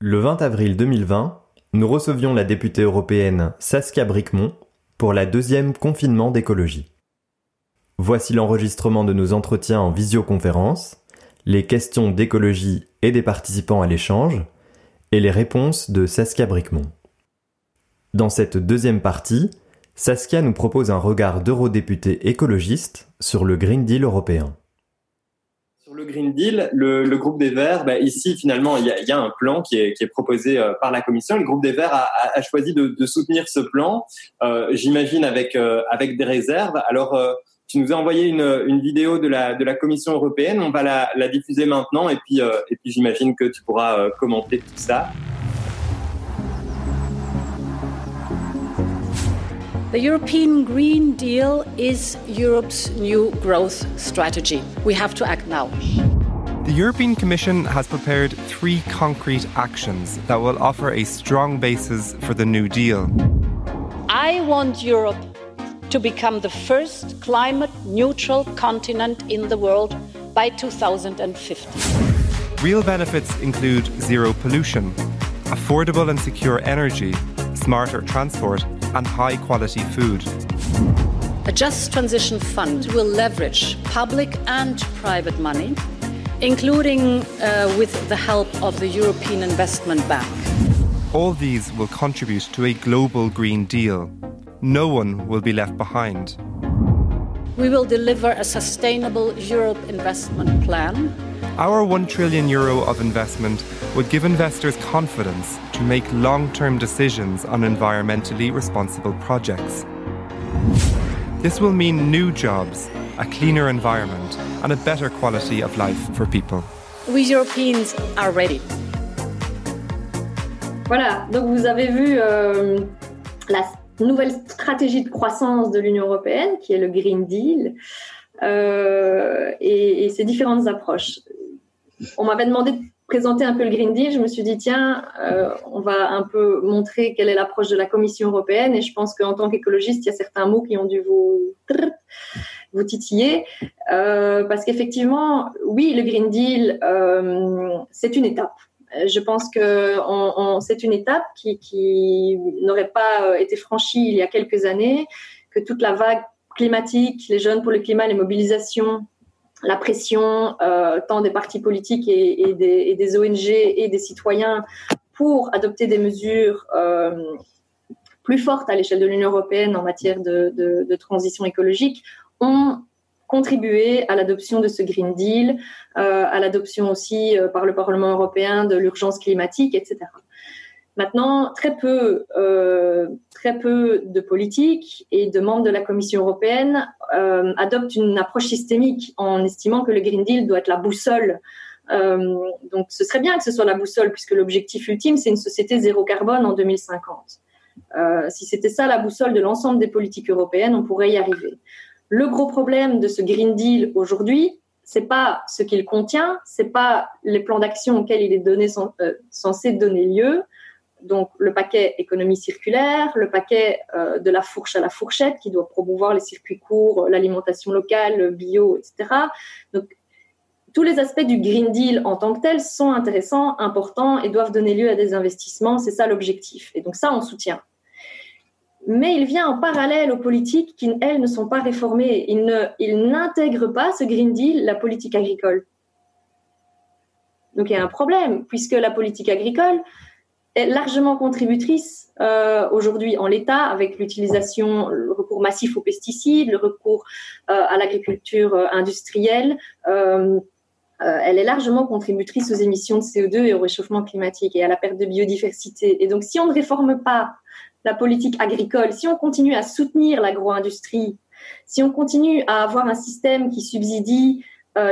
Le 20 avril 2020, nous recevions la députée européenne Saskia Bricmont pour la deuxième confinement d'écologie. Voici l'enregistrement de nos entretiens en visioconférence, les questions d'écologie et des participants à l'échange, et les réponses de Saskia Bricmont. Dans cette deuxième partie, Saskia nous propose un regard d'eurodéputé écologiste sur le Green Deal européen le Green Deal, le, groupe des Verts, bah, ici finalement il y a, un plan qui est, proposé euh, par la Commission. Le groupe des Verts a, choisi de, soutenir ce plan, euh, j'imagine avec euh, avec des réserves. Alors tu nous as envoyé une, vidéo de la de la Commission européenne, on va la, la diffuser maintenant et puis et puis j'imagine que tu pourras commenter tout ça. The European Green Deal is Europe's new growth strategy. We have to act now. The European Commission has prepared three concrete actions that will offer a strong basis for the New Deal. I want Europe to become the first climate neutral continent in the world by 2050. Real benefits include zero pollution, affordable and secure energy, smarter transport, and high quality food. A Just Transition Fund will leverage public and private money, including uh, with the help of the European Investment Bank. All these will contribute to a global Green Deal. No one will be left behind. We will deliver a sustainable Europe investment plan. Our 1 trillion euro of investment would give investors confidence to make long term decisions on environmentally responsible projects. This will mean new jobs, a cleaner environment, and a better quality of life for people. We Europeans are ready. Voilà, donc vous avez vu euh, la nouvelle stratégie de croissance de l'Union européenne, qui est le Green Deal, euh, et, et ses différentes approches. On m'avait demandé de présenter un peu le Green Deal, je me suis dit, tiens, euh, on va un peu montrer quelle est l'approche de la Commission européenne. Et je pense qu'en tant qu'écologiste, il y a certains mots qui ont dû vous, titiller. Euh, parce qu'effectivement, oui, le Green Deal, euh, c'est une étape. Je pense que c'est une étape qui n'aurait pas été franchie il y a quelques années, que toute la vague climatique, les jeunes pour le climat, les mobilisations la pression euh, tant des partis politiques et, des, ONG et des citoyens pour adopter des mesures euh, plus fortes à l'échelle de l'Union européenne en matière de, transition écologique ont contribué à l'adoption de ce Green Deal, euh, à l'adoption aussi par le Parlement européen de l'urgence climatique, etc. Maintenant, très peu, euh, très peu de politiques et de membres de la Commission européenne euh, adoptent une approche systémique en estimant que le Green Deal doit être la boussole. Euh, donc, ce serait bien que ce soit la boussole, puisque l'objectif ultime, c'est une société zéro carbone en 2050. si c'était ça la boussole de l'ensemble des politiques européennes, on pourrait y arriver. Le gros problème de ce Green Deal aujourd'hui, c'est pas ce qu'il contient, c'est pas les plans d'action auxquels il est censé donner lieu, donc le paquet économie circulaire, le paquet euh, de la fourche à la fourchette qui doit promouvoir les circuits courts, l'alimentation locale, bio, etc. Donc tous les aspects du Green Deal en tant que tel sont intéressants, importants et doivent donner lieu à des investissements. C'est ça l'objectif. Et donc ça, on soutient. Mais il vient en parallèle aux politiques qui, elles, ne sont pas réformées. Il, n'intègre pas, ce Green Deal, la politique agricole. Donc il y a un problème, puisque la politique agricole, est largement contributrice euh, aujourd'hui en l'état avec l'utilisation, le recours massif aux pesticides, le recours euh, à l'agriculture euh, industrielle. elle est largement contributrice aux émissions de CO2 et au réchauffement climatique et à la perte de biodiversité. Et donc, si on ne réforme pas la politique agricole, si on continue à soutenir l'agro-industrie, si on continue à avoir un système qui subsidie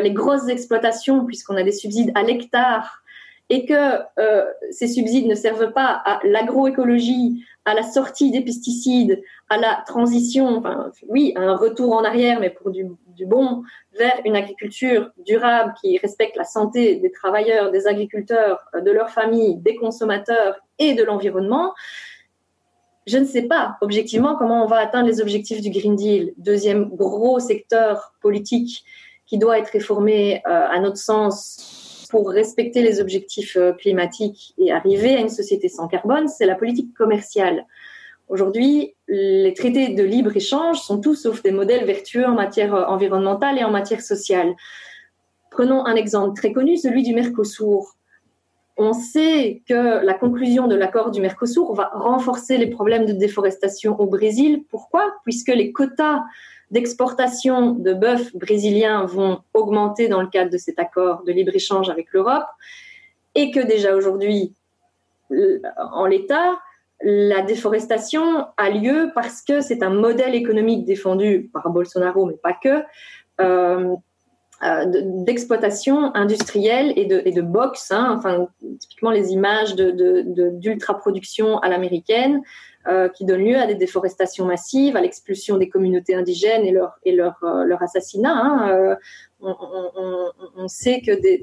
les grosses exploitations, puisqu'on a des subsides à l'hectare, et que euh, ces subsides ne servent pas à l'agroécologie, à la sortie des pesticides, à la transition, enfin, oui, à un retour en arrière, mais pour du, bon, vers une agriculture durable qui respecte la santé des travailleurs, des agriculteurs, de leurs familles, des consommateurs et de l'environnement, je ne sais pas objectivement comment on va atteindre les objectifs du Green Deal, deuxième gros secteur politique qui doit être réformé euh, à notre sens pour respecter les objectifs euh, climatiques et arriver à une société sans carbone, c'est la politique commerciale. Aujourd'hui, les traités de libre-échange sont tous sauf des modèles vertueux en matière euh, environnementale et en matière sociale. Prenons un exemple très connu, celui du Mercosur. On sait que la conclusion de l'accord du Mercosur va renforcer les problèmes de déforestation au Brésil. Pourquoi? Puisque les quotas d'exportation de bœuf brésiliens vont augmenter dans le cadre de cet accord de libre-échange avec l'Europe et que déjà aujourd'hui, en l'état, la déforestation a lieu parce que c'est un modèle économique défendu par Bolsonaro, mais pas que, euh, euh, d'exploitation industrielle et de, et box, hein, enfin typiquement les images d'ultra-production à l'américaine, euh, qui donnent lieu à des déforestations massives, à l'expulsion des communautés indigènes et leur, et leur, leur assassinat. Hein. On, on, sait que des,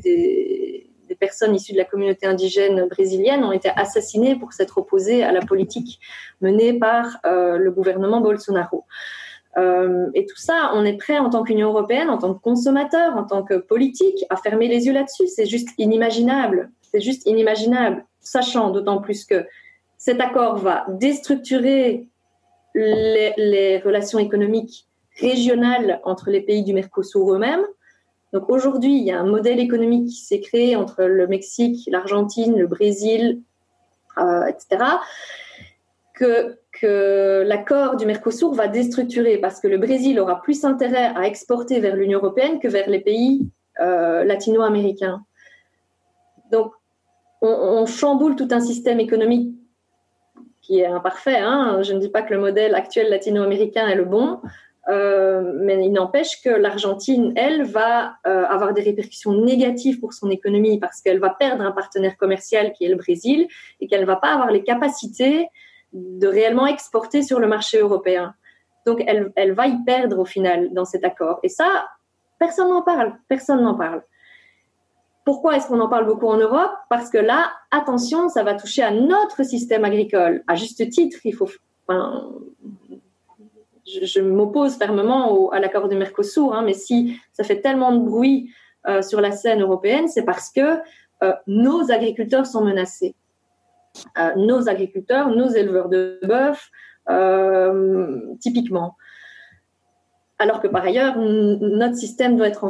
des personnes issues de la communauté indigène brésilienne ont été assassinées pour s'être opposées à la politique menée par euh, le gouvernement Bolsonaro. Euh, et tout ça, on est prêt en tant qu'Union européenne, en tant que consommateur, en tant que politique, à fermer les yeux là-dessus. C'est juste inimaginable. C'est juste inimaginable, sachant d'autant plus que cet accord va déstructurer les, relations économiques régionales entre les pays du Mercosur eux-mêmes, donc aujourd'hui, il y a un modèle économique qui s'est créé entre le Mexique, l'Argentine, le Brésil, euh, etc., que, que l'accord du Mercosur va déstructurer parce que le Brésil aura plus intérêt à exporter vers l'Union européenne que vers les pays euh, latino-américains. Donc, on, chamboule tout un système économique qui est imparfait. Hein. Je ne dis pas que le modèle actuel latino-américain est le bon, euh, mais il n'empêche que l'Argentine, elle, va euh, avoir des répercussions négatives pour son économie parce qu'elle va perdre un partenaire commercial qui est le Brésil et qu'elle ne va pas avoir les capacités de réellement exporter sur le marché européen. Donc, elle, elle va y perdre au final dans cet accord. Et ça, personne n'en parle. Personne n'en parle. Pourquoi est-ce qu'on en parle beaucoup en Europe? Parce que là, attention, ça va toucher à notre système agricole. À juste titre, il faut, enfin, je, m'oppose fermement à l'accord du Mercosur, hein, mais si ça fait tellement de bruit euh, sur la scène européenne, c'est parce que euh, nos agriculteurs sont menacés. Euh, nos agriculteurs, nos éleveurs de bœuf, typiquement. Alors que par ailleurs, notre système doit être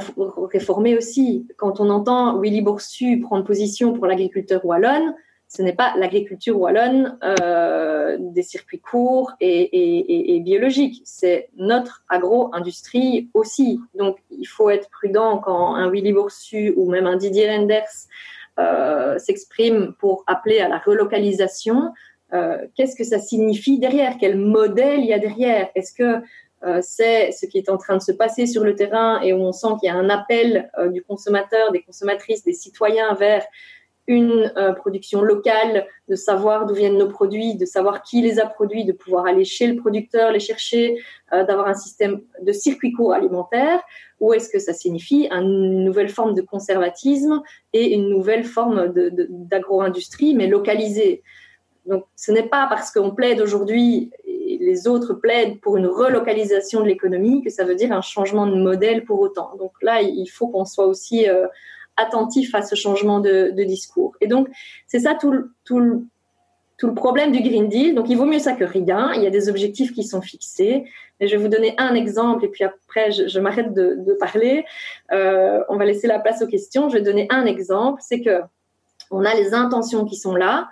réformé aussi. Quand on entend Willy Boursu prendre position pour l'agriculteur wallonne, ce n'est pas l'agriculture wallonne euh, des circuits courts et, biologiques, c'est notre agro-industrie aussi. Donc il faut être prudent quand un Willy Boursu ou même un Didier Renders euh, s'exprime pour appeler à la relocalisation. Euh, qu'est-ce que ça signifie derrière? Quel modèle il y a derrière? Est-ce que c'est ce qui est en train de se passer sur le terrain et où on sent qu'il y a un appel du consommateur, des consommatrices, des citoyens vers une euh, production locale, de savoir d'où viennent nos produits, de savoir qui les a produits, de pouvoir aller chez le producteur les chercher, euh, d'avoir un système de circuit court alimentaire, ou est-ce que ça signifie une nouvelle forme de conservatisme et une nouvelle forme d'agro-industrie, mais localisée? Donc ce n'est pas parce qu'on plaide aujourd'hui les autres plaident pour une relocalisation de l'économie que ça veut dire un changement de modèle pour autant. Donc là, il faut qu'on soit aussi... Euh, attentif à ce changement de, discours. Et donc, c'est ça tout, le problème du Green Deal. Donc, il vaut mieux ça que rien. Il y a des objectifs qui sont fixés. Mais je vais vous donner un exemple et puis après, je, m'arrête de, parler. Euh, on va laisser la place aux questions. Je vais donner un exemple. C'est que on a les intentions qui sont là.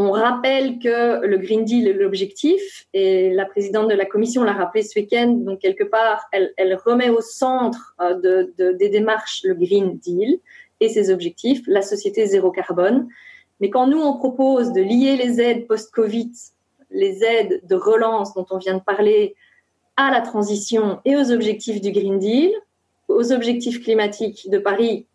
On rappelle que le Green Deal est l'objectif et la présidente de la commission l'a rappelé ce week-end. Donc, quelque part, elle, remet au centre euh, de, de, des démarches le Green Deal et ses objectifs, la société zéro carbone. Mais quand nous, on propose de lier les aides post-Covid, les aides de relance dont on vient de parler, à la transition et aux objectifs du Green Deal, aux objectifs climatiques de Paris,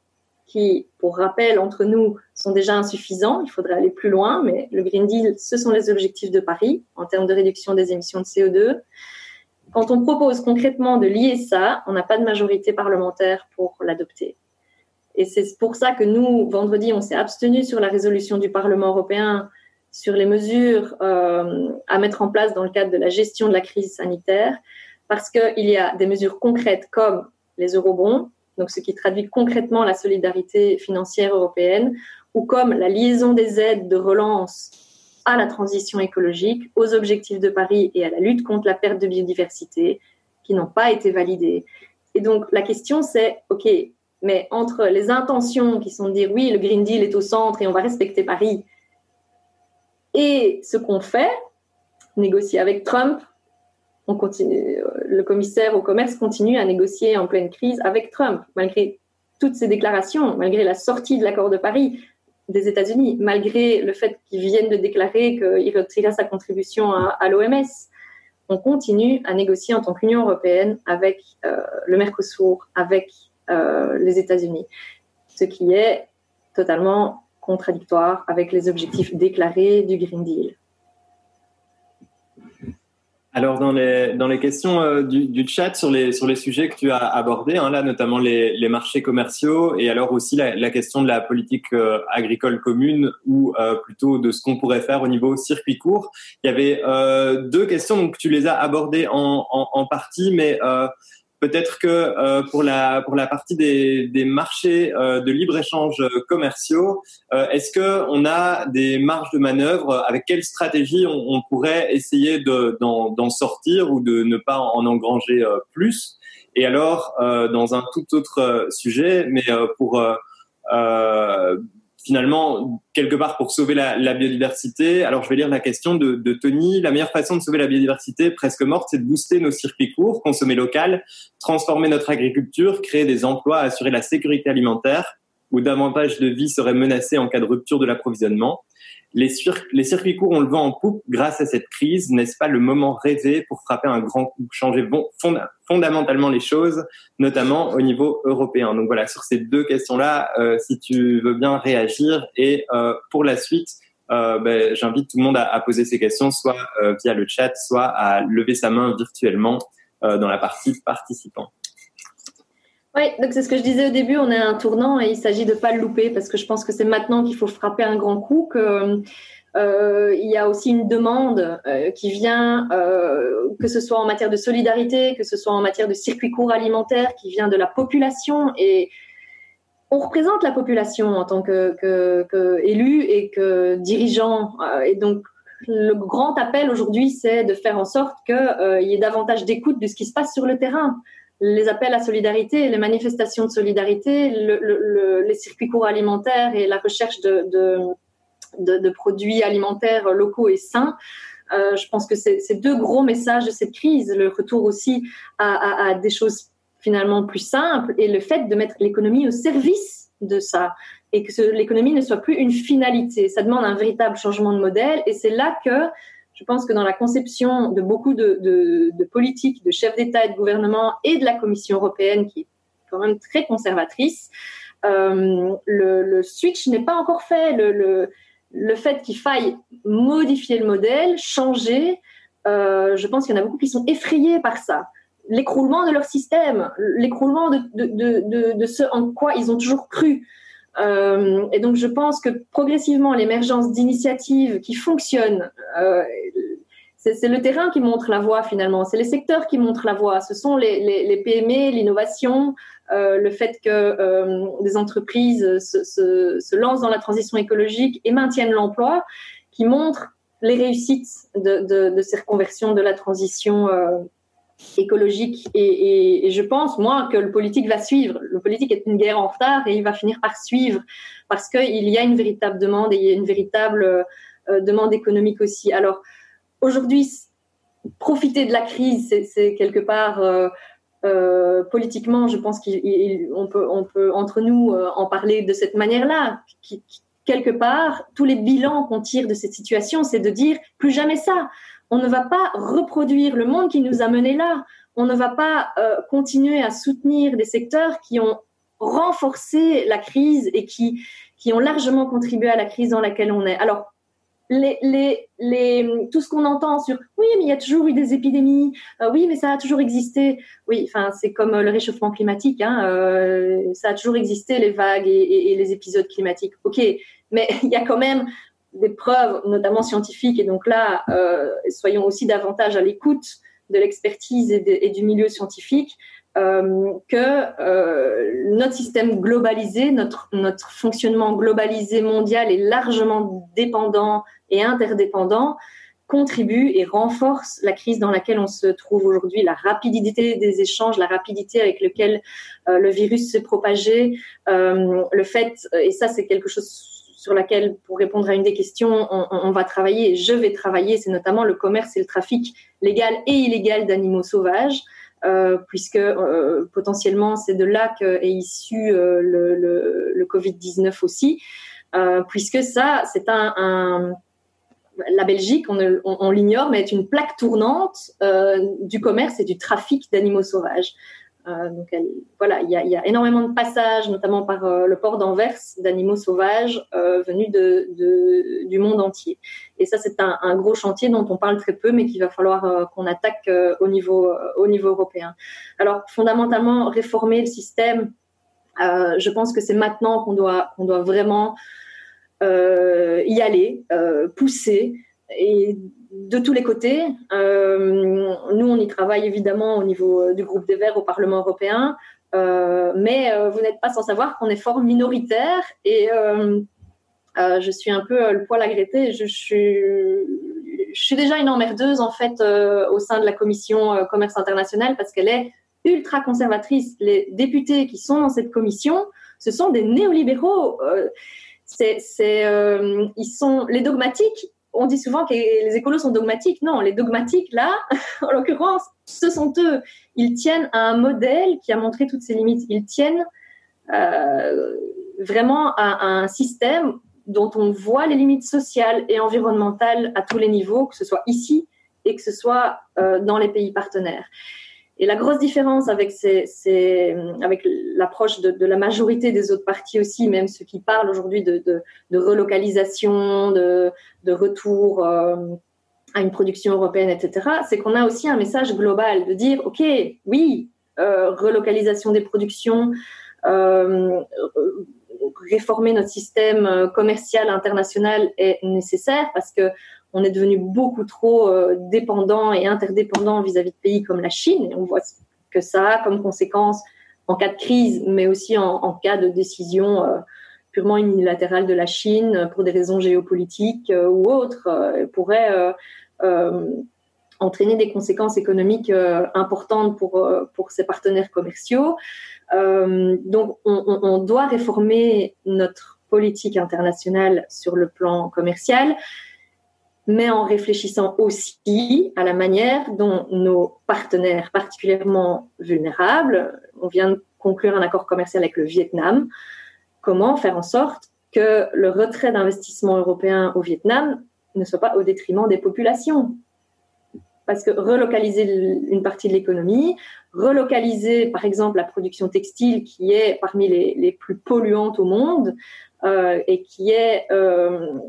qui, pour rappel, entre nous, sont déjà insuffisants. Il faudrait aller plus loin, mais le Green Deal, ce sont les objectifs de Paris en termes de réduction des émissions de CO2. Quand on propose concrètement de lier ça, on n'a pas de majorité parlementaire pour l'adopter. Et c'est pour ça que nous, vendredi, on s'est abstenu sur la résolution du Parlement européen sur les mesures euh, à mettre en place dans le cadre de la gestion de la crise sanitaire, parce qu'il y a des mesures concrètes comme les eurobonds, donc ce qui traduit concrètement la solidarité financière européenne, ou comme la liaison des aides de relance à la transition écologique, aux objectifs de Paris et à la lutte contre la perte de biodiversité, qui n'ont pas été validés. Et donc la question c'est, OK, mais entre les intentions qui sont de dire oui, le Green Deal est au centre et on va respecter Paris, et ce qu'on fait, négocier avec Trump, on continue, euh, le commissaire au commerce continue à négocier en pleine crise avec Trump, malgré toutes ces déclarations, malgré la sortie de l'accord de Paris des États-Unis, malgré le fait qu'ils viennent de déclarer qu'il retirait sa contribution à, l'OMS. On continue à négocier en tant qu'Union européenne avec euh, le Mercosur, avec euh, les États-Unis, ce qui est totalement contradictoire avec les objectifs déclarés du Green Deal. Alors dans les dans les questions euh, du, du, chat sur les sur les sujets que tu as abordés, hein, là notamment les, les marchés commerciaux et alors aussi la, la question de la politique euh, agricole commune ou euh, plutôt de ce qu'on pourrait faire au niveau circuit court. Il y avait deux questions donc tu les as abordées en en, en partie, mais Peut-être que euh, pour la pour la partie des, des marchés euh, de libre échange commerciaux, euh, est-ce que on a des marges de manœuvre? Avec quelle stratégie on pourrait essayer d'en sortir ou de ne pas en engranger plus? Et alors, dans un tout autre sujet, mais pour finalement, quelque part pour sauver la, biodiversité. Alors, je vais lire la question de, de, Tony. La meilleure façon de sauver la biodiversité presque morte, c'est de booster nos circuits courts, consommer local, transformer notre agriculture, créer des emplois, assurer la sécurité alimentaire, où davantage de vie serait menacée en cas de rupture de l'approvisionnement. Les, les, circuits courts ont le vent en poupe grâce à cette crise. N'est-ce pas le moment rêvé pour frapper un grand coup, changer fondamentalement les choses, notamment au niveau européen? Donc voilà, sur ces deux questions-là, euh, si tu veux bien réagir. Et euh, pour la suite, euh, ben, j'invite tout le monde à, à, poser ces questions, soit via le chat, soit à lever sa main virtuellement dans la partie participants. Oui, donc c'est ce que je disais au début, on est à un tournant et il s'agit de pas le louper parce que je pense que c'est maintenant qu'il faut frapper un grand coup, euh, il y a aussi une demande euh, qui vient, euh, que ce soit en matière de solidarité, que ce soit en matière de circuit court alimentaire, qui vient de la population et on représente la population en tant que, élu et que dirigeant et donc le grand appel aujourd'hui, c'est de faire en sorte qu'il y ait davantage d'écoute de ce qui se passe sur le terrain les appels à solidarité, les manifestations de solidarité, les circuits courts alimentaires et la recherche de, produits alimentaires locaux et sains. Euh, je pense que c'est deux gros messages de cette crise, le retour aussi à, des choses finalement plus simples et le fait de mettre l'économie au service de ça et que l'économie ne soit plus une finalité. Ça demande un véritable changement de modèle et c'est là que je pense que dans la conception de beaucoup de, politiques, de chefs d'État et de gouvernement et de la Commission européenne, qui est quand même très conservatrice, euh, le, switch n'est pas encore fait. Le, fait qu'il faille modifier le modèle, changer, euh, je pense qu'il y en a beaucoup qui sont effrayés par ça. L'écroulement de leur système, l'écroulement de, ce en quoi ils ont toujours cru. Euh, et donc, je pense que progressivement, l'émergence d'initiatives qui fonctionnent, euh, c'est le terrain qui montre la voie finalement, c'est les secteurs qui montrent la voie, ce sont les, PME, l'innovation, euh, le fait que des entreprises se, lancent dans la transition écologique et maintiennent l'emploi, qui montrent les réussites de, de, de, ces reconversions de la transition euh, écologique. Et, je pense, moi, que le politique va suivre. Le politique est une guerre en retard et il va finir par suivre parce qu'il y a une véritable demande et il y a une véritable euh, demande économique aussi. Alors, aujourd'hui, profiter de la crise, c'est quelque part... Euh, euh, politiquement, je pense qu'on peut, entre nous en parler de cette manière-là. Quelque part, tous les bilans qu'on tire de cette situation, c'est de dire plus jamais ça on ne va pas reproduire le monde qui nous a menés là. On ne va pas euh, continuer à soutenir des secteurs qui ont renforcé la crise et qui, qui ont largement contribué à la crise dans laquelle on est. Alors, tout ce qu'on entend sur oui, mais il y a toujours eu des épidémies, euh, oui, mais ça a toujours existé. Oui, enfin, c'est comme le réchauffement climatique, hein, euh, ça a toujours existé, les vagues et, les épisodes climatiques. Ok, mais il y a quand même des preuves, notamment scientifiques. Et donc là, euh, soyons aussi davantage à l'écoute de l'expertise et, du milieu scientifique euh, que euh, notre système globalisé, notre, notre fonctionnement globalisé mondial est largement dépendant et interdépendant contribue et renforce la crise dans laquelle on se trouve aujourd'hui, la rapidité des échanges, la rapidité avec laquelle euh, le virus s'est propagé, euh, le fait, et ça c'est quelque chose sur laquelle, pour répondre à une des questions, on, va travailler, je vais travailler, c'est notamment le commerce et le trafic légal et illégal d'animaux sauvages. Euh, puisque euh, potentiellement c'est de là qu'est issu euh, le, le, le Covid-19 aussi, puisque ça, c'est un, la Belgique, on l'ignore, mais est une plaque tournante du commerce et du trafic d'animaux sauvages. Euh, donc voilà, il y a, énormément de passages, notamment par euh, le port d'Anvers, d'animaux sauvages euh, venus du monde entier. Et ça, c'est un, gros chantier dont on parle très peu, mais qu'il va falloir qu'on attaque au niveau au niveau européen. Alors fondamentalement, réformer le système, je pense que c'est maintenant qu'on doit vraiment y aller, pousser et de tous les côtés. Euh, nous, on y travaille évidemment au niveau euh, du groupe des Verts au Parlement européen, euh, mais vous n'êtes pas sans savoir qu'on est fort minoritaire et je suis un peu le poil gratter. Je, je, suis, je suis déjà une emmerdeuse en fait au sein de la commission commerce international parce qu'elle est ultra conservatrice. Les députés qui sont dans cette commission, ce sont des néolibéraux. c'est, ils sont les dogmatiques on dit souvent que les écolos sont dogmatiques. Non, les dogmatiques, là, en l'occurrence, ce sont eux. Ils tiennent à un modèle qui a montré toutes ses limites. Ils tiennent euh, vraiment à, un système dont on voit les limites sociales et environnementales à tous les niveaux, que ce soit ici et que ce soit euh, dans les pays partenaires. Et la grosse différence avec, l'approche de, la majorité des autres partis aussi, même ceux qui parlent aujourd'hui de, relocalisation, de, de retour euh, à une production européenne, etc., c'est qu'on a aussi un message global de dire, OK, oui, euh, relocalisation des productions, euh, réformer notre système commercial international est nécessaire parce que on est devenu beaucoup trop euh, dépendant et interdépendant vis-à-vis de pays comme la Chine. On voit que ça a comme conséquence en cas de crise, mais aussi en, cas de décision euh, purement unilatérale de la Chine pour des raisons géopolitiques euh, ou autres, euh, pourrait euh, entraîner des conséquences économiques importantes pour, pour ses partenaires commerciaux. donc, on, on, on doit réformer notre politique internationale sur le plan commercial mais en réfléchissant aussi à la manière dont nos partenaires particulièrement vulnérables, on vient de conclure un accord commercial avec le Vietnam, comment faire en sorte que le retrait d'investissement européen au Vietnam ne soit pas au détriment des populations? Parce que relocaliser une partie de l'économie, relocaliser par exemple la production textile qui est parmi les, plus polluantes au monde euh, et qui est euh,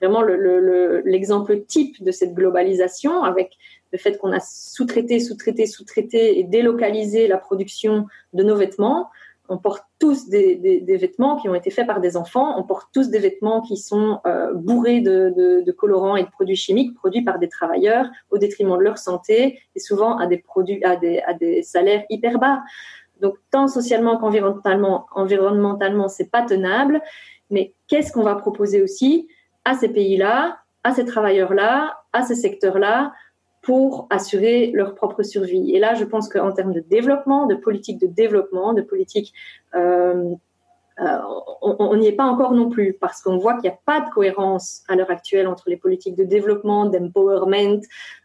vraiment l'exemple le, le, type de cette globalisation avec le fait qu'on a sous-traité, sous-traité, sous-traité et délocalisé la production de nos vêtements. On porte tous des, vêtements qui ont été faits par des enfants. On porte tous des vêtements qui sont euh, bourrés de, colorants et de produits chimiques produits par des travailleurs au détriment de leur santé et souvent à des salaires hyper bas. Donc, tant socialement qu'environnementalement, environnementalement, c'est pas tenable. Mais qu'est-ce qu'on va proposer aussi? À ces pays-là, à ces travailleurs-là, à ces secteurs-là, pour assurer leur propre survie. Et là, je pense qu'en termes de développement, de politique de développement, de politique, euh, euh, on n'y est pas encore non plus, parce qu'on voit qu'il n'y a pas de cohérence à l'heure actuelle entre les politiques de développement, d'empowerment,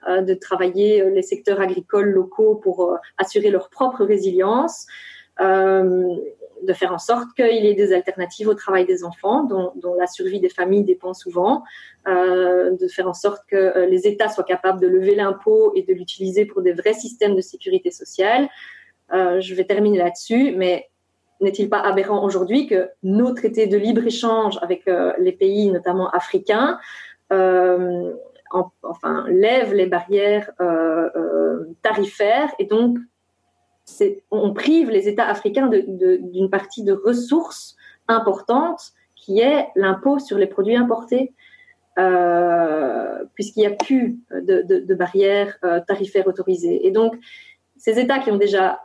euh, de travailler les secteurs agricoles locaux pour assurer leur propre résilience. De faire en sorte qu'il y ait des alternatives au travail des enfants, dont, la survie des familles dépend souvent, euh, de faire en sorte que euh, les États soient capables de lever l'impôt et de l'utiliser pour des vrais systèmes de sécurité sociale. Euh, je vais terminer là-dessus, mais n'est-il pas aberrant aujourd'hui que nos traités de libre-échange avec les pays, notamment africains, en, enfin, lèvent les barrières tarifaires et donc on prive les États africains d'une partie de ressources importantes qui est l'impôt sur les produits importés, euh, puisqu'il n'y a plus de, barrières euh, tarifaires autorisées. Et donc, ces États qui ont déjà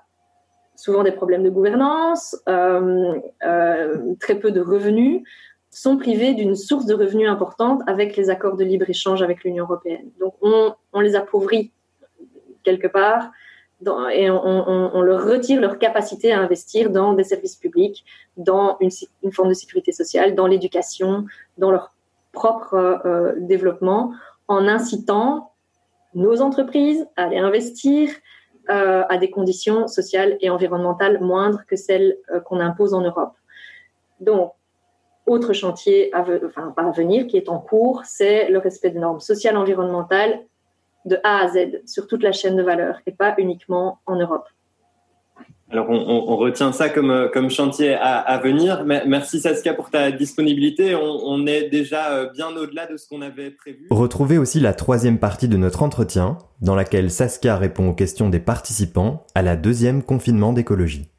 souvent des problèmes de gouvernance, très peu de revenus, sont privés d'une source de revenus importante avec les accords de libre-échange avec l'Union européenne. Donc on, on, les appauvrit quelque part et on, leur retire leur capacité à investir dans des services publics, dans une, forme de sécurité sociale, dans l'éducation, dans leur propre euh, développement, en incitant nos entreprises à aller investir euh, à des conditions sociales et environnementales moindres que celles euh, qu'on impose en Europe. Donc, autre chantier à, venir qui est en cours, c'est le respect des normes sociales environnementales de A à Z sur toute la chaîne de valeur et pas uniquement en Europe. Alors, on, retient ça comme, comme chantier à, venir. Merci Saskia pour ta disponibilité. On, est déjà euh, bien au-delà de ce qu'on avait prévu. Retrouvez aussi la troisième partie de notre entretien, dans laquelle Saskia répond aux questions des participants à la deuxième confinement d'écologie.